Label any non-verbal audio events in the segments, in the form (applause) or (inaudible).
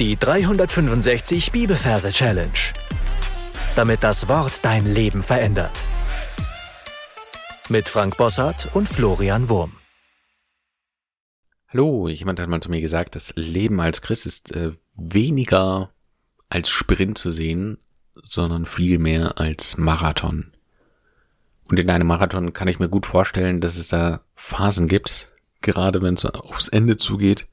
Die 365 Bibelverse Challenge. Damit das Wort dein Leben verändert. Mit Frank Bossart und Florian Wurm. Hallo, jemand hat mal zu mir gesagt, das Leben als Christ ist äh, weniger als Sprint zu sehen, sondern viel mehr als Marathon. Und in einem Marathon kann ich mir gut vorstellen, dass es da Phasen gibt, gerade wenn es aufs Ende zugeht,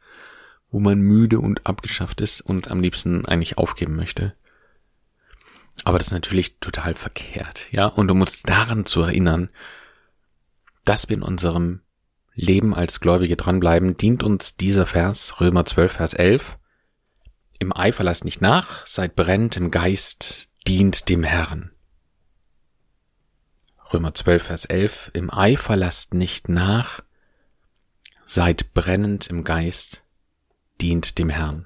wo man müde und abgeschafft ist und am liebsten eigentlich aufgeben möchte. Aber das ist natürlich total verkehrt, ja. Und um uns daran zu erinnern, dass wir in unserem Leben als Gläubige dranbleiben, dient uns dieser Vers, Römer 12, Vers 11. Im Eifer lasst nicht nach, seid brennend im Geist, dient dem Herrn. Römer 12, Vers 11. Im Eifer lasst nicht nach, seid brennend im Geist, dient dem Herrn.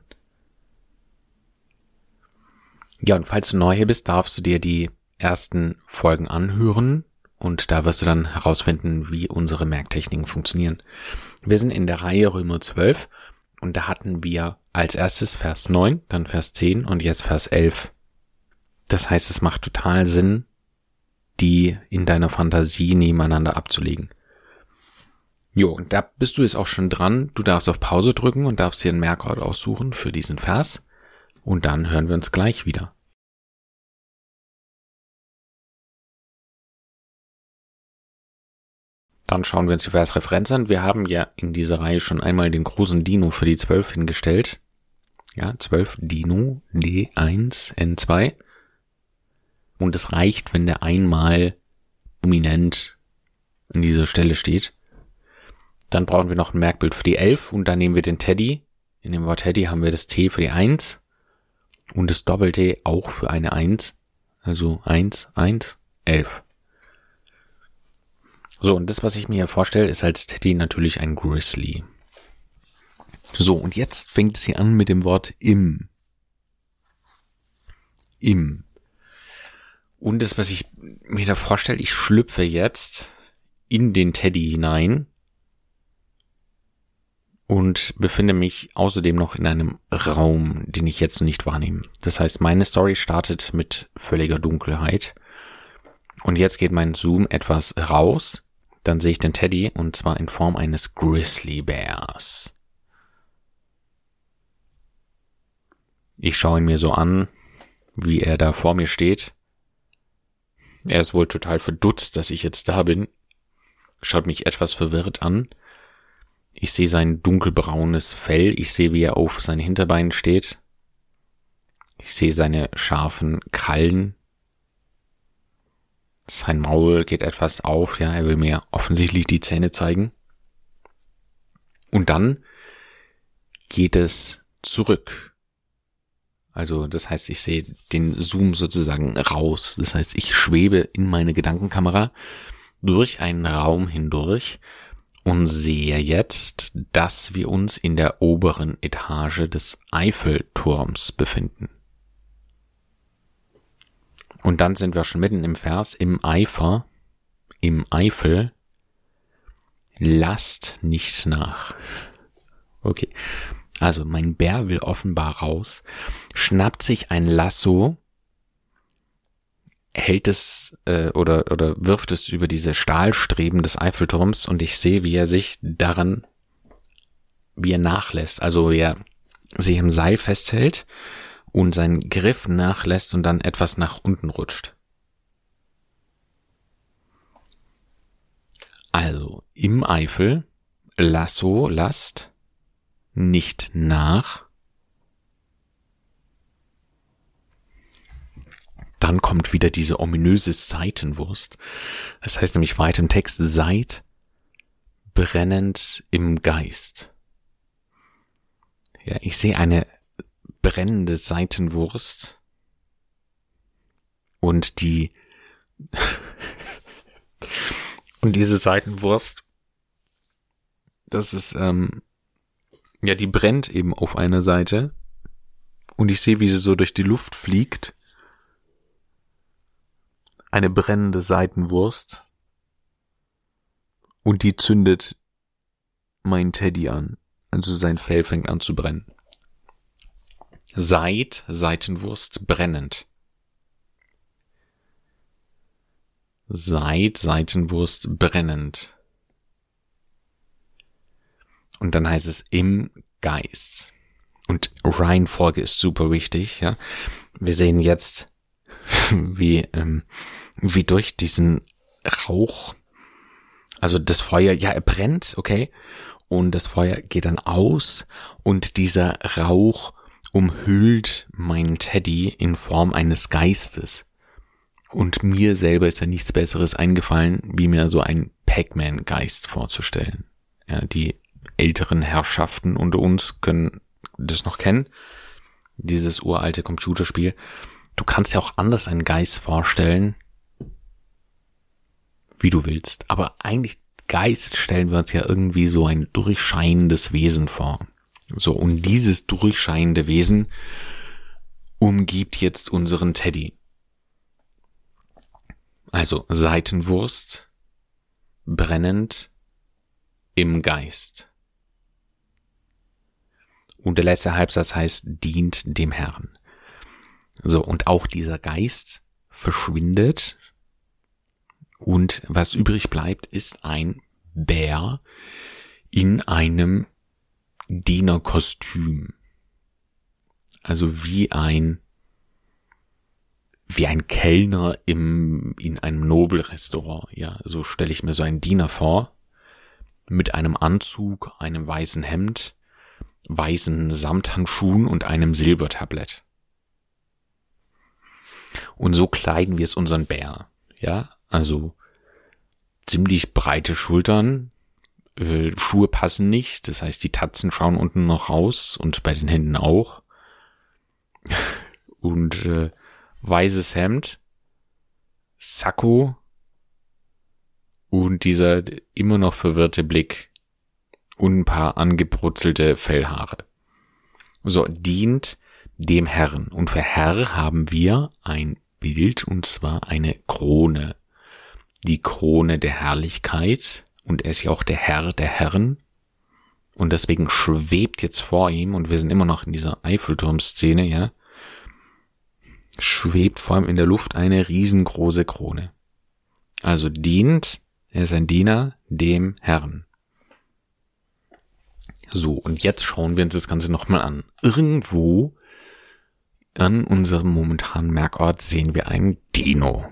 Ja, und falls du neu hier bist, darfst du dir die ersten Folgen anhören und da wirst du dann herausfinden, wie unsere Merktechniken funktionieren. Wir sind in der Reihe Römer 12 und da hatten wir als erstes Vers 9, dann Vers 10 und jetzt Vers 11. Das heißt, es macht total Sinn, die in deiner Fantasie nebeneinander abzulegen. Jo, und da bist du jetzt auch schon dran. Du darfst auf Pause drücken und darfst dir einen Merkort aussuchen für diesen Vers. Und dann hören wir uns gleich wieder. Dann schauen wir uns die Versreferenz an. Wir haben ja in dieser Reihe schon einmal den großen Dino für die 12 hingestellt. Ja, 12 Dino D1 N2. Und es reicht, wenn der einmal dominant an dieser Stelle steht. Dann brauchen wir noch ein Merkbild für die 11 und dann nehmen wir den Teddy. In dem Wort Teddy haben wir das T für die 1 und das Doppel-T auch für eine 1. Also 1, 1, 11. So, und das, was ich mir hier vorstelle, ist als Teddy natürlich ein Grizzly. So, und jetzt fängt es hier an mit dem Wort im. Im. Und das, was ich mir da vorstelle, ich schlüpfe jetzt in den Teddy hinein und befinde mich außerdem noch in einem Raum, den ich jetzt nicht wahrnehme. Das heißt, meine Story startet mit völliger Dunkelheit. Und jetzt geht mein Zoom etwas raus. Dann sehe ich den Teddy und zwar in Form eines Grizzly Bears. Ich schaue ihn mir so an, wie er da vor mir steht. Er ist wohl total verdutzt, dass ich jetzt da bin. Schaut mich etwas verwirrt an ich sehe sein dunkelbraunes Fell. Ich sehe, wie er auf seinen Hinterbeinen steht. Ich sehe seine scharfen Krallen. Sein Maul geht etwas auf. Ja, er will mir offensichtlich die Zähne zeigen. Und dann geht es zurück. Also das heißt, ich sehe den Zoom sozusagen raus. Das heißt, ich schwebe in meine Gedankenkamera durch einen Raum hindurch und sehe jetzt, dass wir uns in der oberen Etage des Eiffelturms befinden. Und dann sind wir schon mitten im Vers, im Eifer, im Eifel, lasst nicht nach. Okay. Also mein Bär will offenbar raus, schnappt sich ein Lasso hält es äh, oder, oder wirft es über diese Stahlstreben des Eiffelturms und ich sehe, wie er sich daran, wie er nachlässt. Also wie er sich im Seil festhält und seinen Griff nachlässt und dann etwas nach unten rutscht. Also im Eifel, Lasso, Last, nicht nach, dann kommt wieder diese ominöse Seitenwurst. Das heißt nämlich weiter im Text, seid brennend im Geist. Ja, ich sehe eine brennende Seitenwurst und die (laughs) und diese Seitenwurst, das ist ähm, ja, die brennt eben auf einer Seite und ich sehe, wie sie so durch die Luft fliegt eine brennende Seitenwurst und die zündet mein Teddy an. Also sein Fell fängt an zu brennen. Seid Seitenwurst brennend. Seid Seitenwurst brennend. Und dann heißt es im Geist. Und Reihenfolge ist super wichtig, ja. Wir sehen jetzt, (laughs) wie, ähm, wie durch diesen Rauch, also das Feuer, ja, er brennt, okay, und das Feuer geht dann aus und dieser Rauch umhüllt meinen Teddy in Form eines Geistes. Und mir selber ist ja nichts Besseres eingefallen, wie mir so ein Pac-Man-Geist vorzustellen. Ja, die älteren Herrschaften unter uns können das noch kennen. Dieses uralte Computerspiel. Du kannst ja auch anders einen Geist vorstellen, wie du willst. Aber eigentlich Geist stellen wir uns ja irgendwie so ein durchscheinendes Wesen vor. So, und dieses durchscheinende Wesen umgibt jetzt unseren Teddy. Also Seitenwurst, brennend im Geist. Und der letzte Halbsatz heißt, dient dem Herrn. So, und auch dieser Geist verschwindet und was übrig bleibt, ist ein Bär in einem Dienerkostüm. Also wie ein, wie ein Kellner im, in einem Nobelrestaurant. Ja, so stelle ich mir so einen Diener vor. Mit einem Anzug, einem weißen Hemd, weißen Samthandschuhen und einem Silbertablett. Und so kleiden wir es unseren Bär. Ja, also ziemlich breite Schultern, äh, Schuhe passen nicht, das heißt die Tatzen schauen unten noch raus und bei den Händen auch. (laughs) und äh, weißes Hemd, Sakko und dieser immer noch verwirrte Blick und ein paar angebrutzelte Fellhaare. So, dient dem Herrn. Und für Herr haben wir ein Bild und zwar eine Krone die Krone der Herrlichkeit und er ist ja auch der Herr der Herren. Und deswegen schwebt jetzt vor ihm, und wir sind immer noch in dieser Eiffelturm-Szene, ja, schwebt vor ihm in der Luft eine riesengroße Krone. Also dient, er ist ein Diener dem Herrn. So, und jetzt schauen wir uns das Ganze nochmal an. Irgendwo an unserem momentanen Merkort sehen wir einen Dino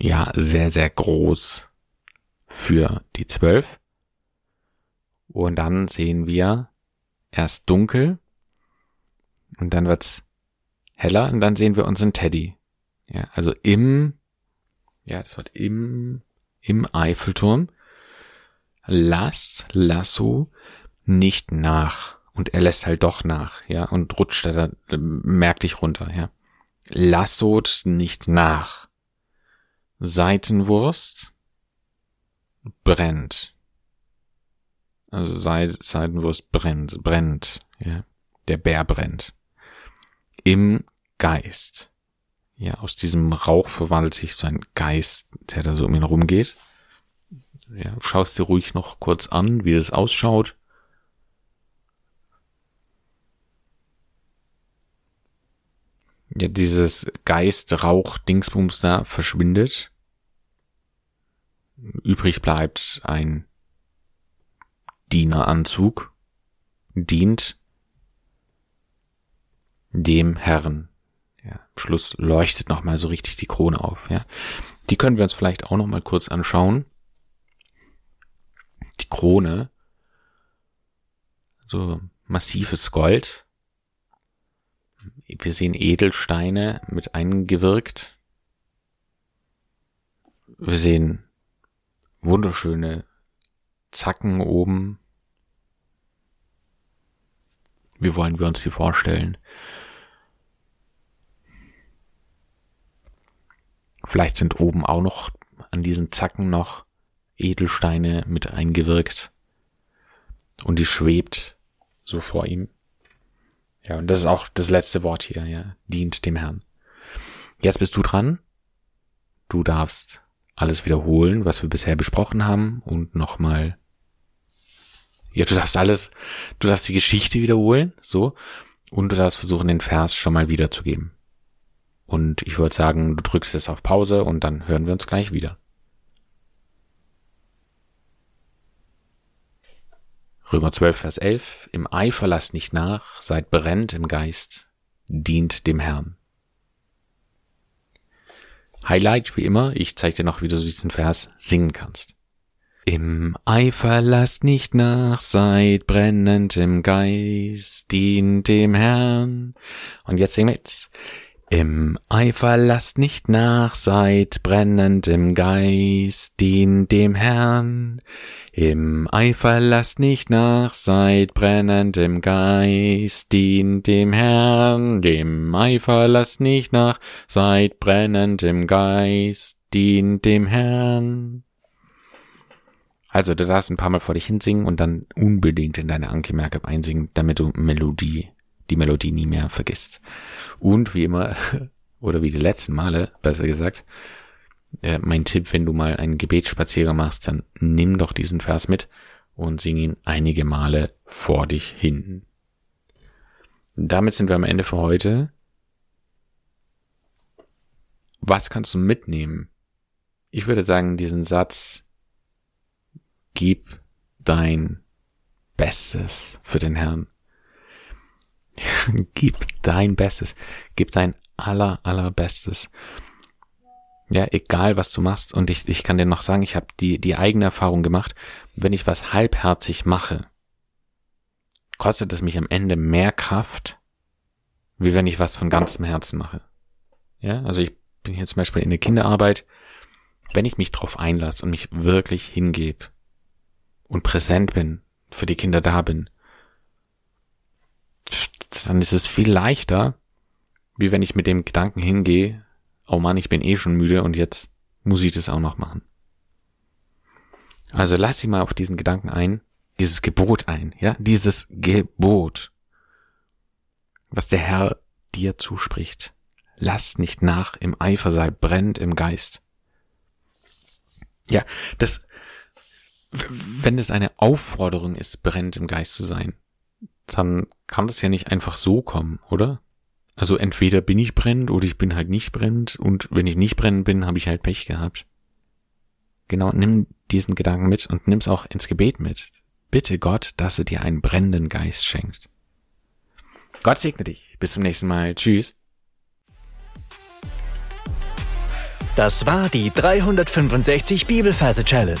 ja sehr, sehr groß für die zwölf. Und dann sehen wir erst dunkel und dann wird's heller und dann sehen wir unseren Teddy. Ja, also im, ja, das wird im, im Eiffelturm. Lass Lasso nicht nach. Und er lässt halt doch nach, ja, und rutscht da merklich runter, ja. Lassot nicht nach. Seitenwurst brennt. Also Seitenwurst brennt, brennt, ja. Der Bär brennt. Im Geist. Ja, aus diesem Rauch verwandelt sich so ein Geist, der da so um ihn rumgeht. Ja, schaust dir ruhig noch kurz an, wie das ausschaut. Ja, dieses Geist, Rauch, Dingsbums da verschwindet. Übrig bleibt ein Dieneranzug, dient dem Herrn. Ja, am Schluss leuchtet nochmal so richtig die Krone auf. Ja, die können wir uns vielleicht auch nochmal kurz anschauen. Die Krone, so massives Gold, wir sehen Edelsteine mit eingewirkt. Wir sehen wunderschöne Zacken oben. Wie wollen wir uns die vorstellen? Vielleicht sind oben auch noch an diesen Zacken noch Edelsteine mit eingewirkt. Und die schwebt so vor ihm. Ja, und das ist auch das letzte Wort hier, ja. Dient dem Herrn. Jetzt bist du dran. Du darfst alles wiederholen, was wir bisher besprochen haben und nochmal, ja, du darfst alles, du darfst die Geschichte wiederholen, so. Und du darfst versuchen, den Vers schon mal wiederzugeben. Und ich würde sagen, du drückst es auf Pause und dann hören wir uns gleich wieder. Römer 12, Vers 11. Im Eifer lasst nicht nach, seid brennt im Geist, dient dem Herrn. Highlight wie immer, ich zeige dir noch, wie du diesen Vers singen kannst. Im Eifer lasst nicht nach, seid brennend im Geist, dient dem Herrn. Und jetzt sing mit. Im Eifer lasst nicht nach, seid brennend im Geist, dient dem Herrn. Im Eifer lasst nicht nach, seid brennend im Geist, dient dem Herrn. Im Eifer lasst nicht nach, seid brennend im Geist, dient dem Herrn. Also du darfst ein paar Mal vor dich hinsingen und dann unbedingt in deine Anki Merkab einsingen, damit du Melodie die Melodie nie mehr vergisst. Und wie immer, (laughs) oder wie die letzten Male, besser gesagt, äh, mein Tipp, wenn du mal einen Gebetsspazierer machst, dann nimm doch diesen Vers mit und sing ihn einige Male vor dich hin. Damit sind wir am Ende für heute. Was kannst du mitnehmen? Ich würde sagen, diesen Satz, gib dein Bestes für den Herrn. (laughs) gib dein Bestes. Gib dein aller, allerbestes. Ja, egal was du machst. Und ich, ich kann dir noch sagen, ich habe die, die eigene Erfahrung gemacht, wenn ich was halbherzig mache, kostet es mich am Ende mehr Kraft, wie wenn ich was von ganzem Herzen mache. Ja, also ich bin hier zum Beispiel in der Kinderarbeit, wenn ich mich drauf einlasse und mich wirklich hingebe und präsent bin, für die Kinder da bin, dann ist es viel leichter, wie wenn ich mit dem Gedanken hingehe, oh Mann, ich bin eh schon müde und jetzt muss ich das auch noch machen. Also lass dich mal auf diesen Gedanken ein, dieses Gebot ein, ja, dieses Gebot, was der Herr dir zuspricht. Lass nicht nach, im Eifer sei brennt im Geist. Ja, das, wenn es eine Aufforderung ist, brennt im Geist zu sein, dann kann das ja nicht einfach so kommen, oder? Also entweder bin ich brennend oder ich bin halt nicht brennend und wenn ich nicht brennend bin, habe ich halt Pech gehabt. Genau, nimm diesen Gedanken mit und nimm's auch ins Gebet mit. Bitte Gott, dass er dir einen brennenden Geist schenkt. Gott segne dich. Bis zum nächsten Mal. Tschüss. Das war die 365 Bibelferse Challenge.